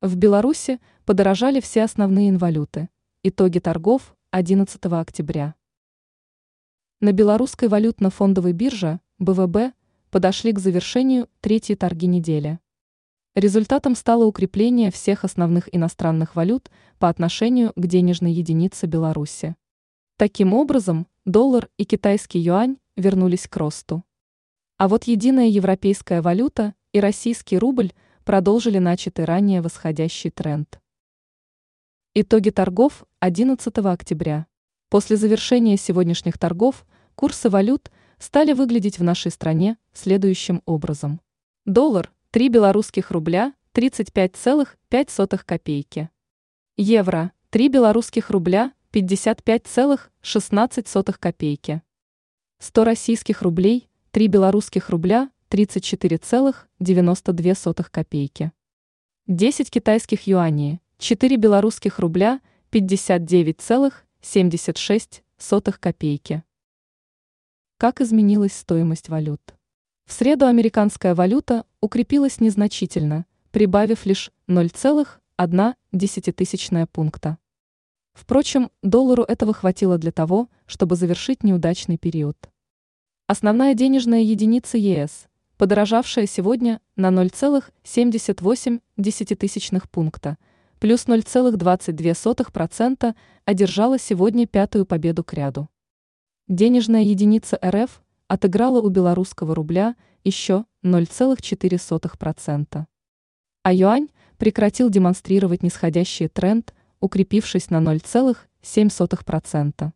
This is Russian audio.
В Беларуси подорожали все основные инвалюты. Итоги торгов 11 октября. На белорусской валютно-фондовой бирже БВБ подошли к завершению третьей торги недели. Результатом стало укрепление всех основных иностранных валют по отношению к денежной единице Беларуси. Таким образом, доллар и китайский юань вернулись к росту. А вот единая европейская валюта и российский рубль – продолжили начатый ранее восходящий тренд. Итоги торгов 11 октября. После завершения сегодняшних торгов курсы валют стали выглядеть в нашей стране следующим образом. Доллар – 3 белорусских рубля 35,5 копейки. Евро – 3 белорусских рубля 55,16 копейки. 100 российских рублей – 3 белорусских рубля 34,92 копейки. 10 китайских юаней, 4 белорусских рубля, 59,76 копейки. Как изменилась стоимость валют? В среду американская валюта укрепилась незначительно, прибавив лишь 0,1 пункта. Впрочем, доллару этого хватило для того, чтобы завершить неудачный период. Основная денежная единица ЕС подорожавшая сегодня на 0,78 пункта, плюс 0,22%, одержала сегодня пятую победу к ряду. Денежная единица РФ отыграла у белорусского рубля еще 0,4%. А юань прекратил демонстрировать нисходящий тренд, укрепившись на 0,7%.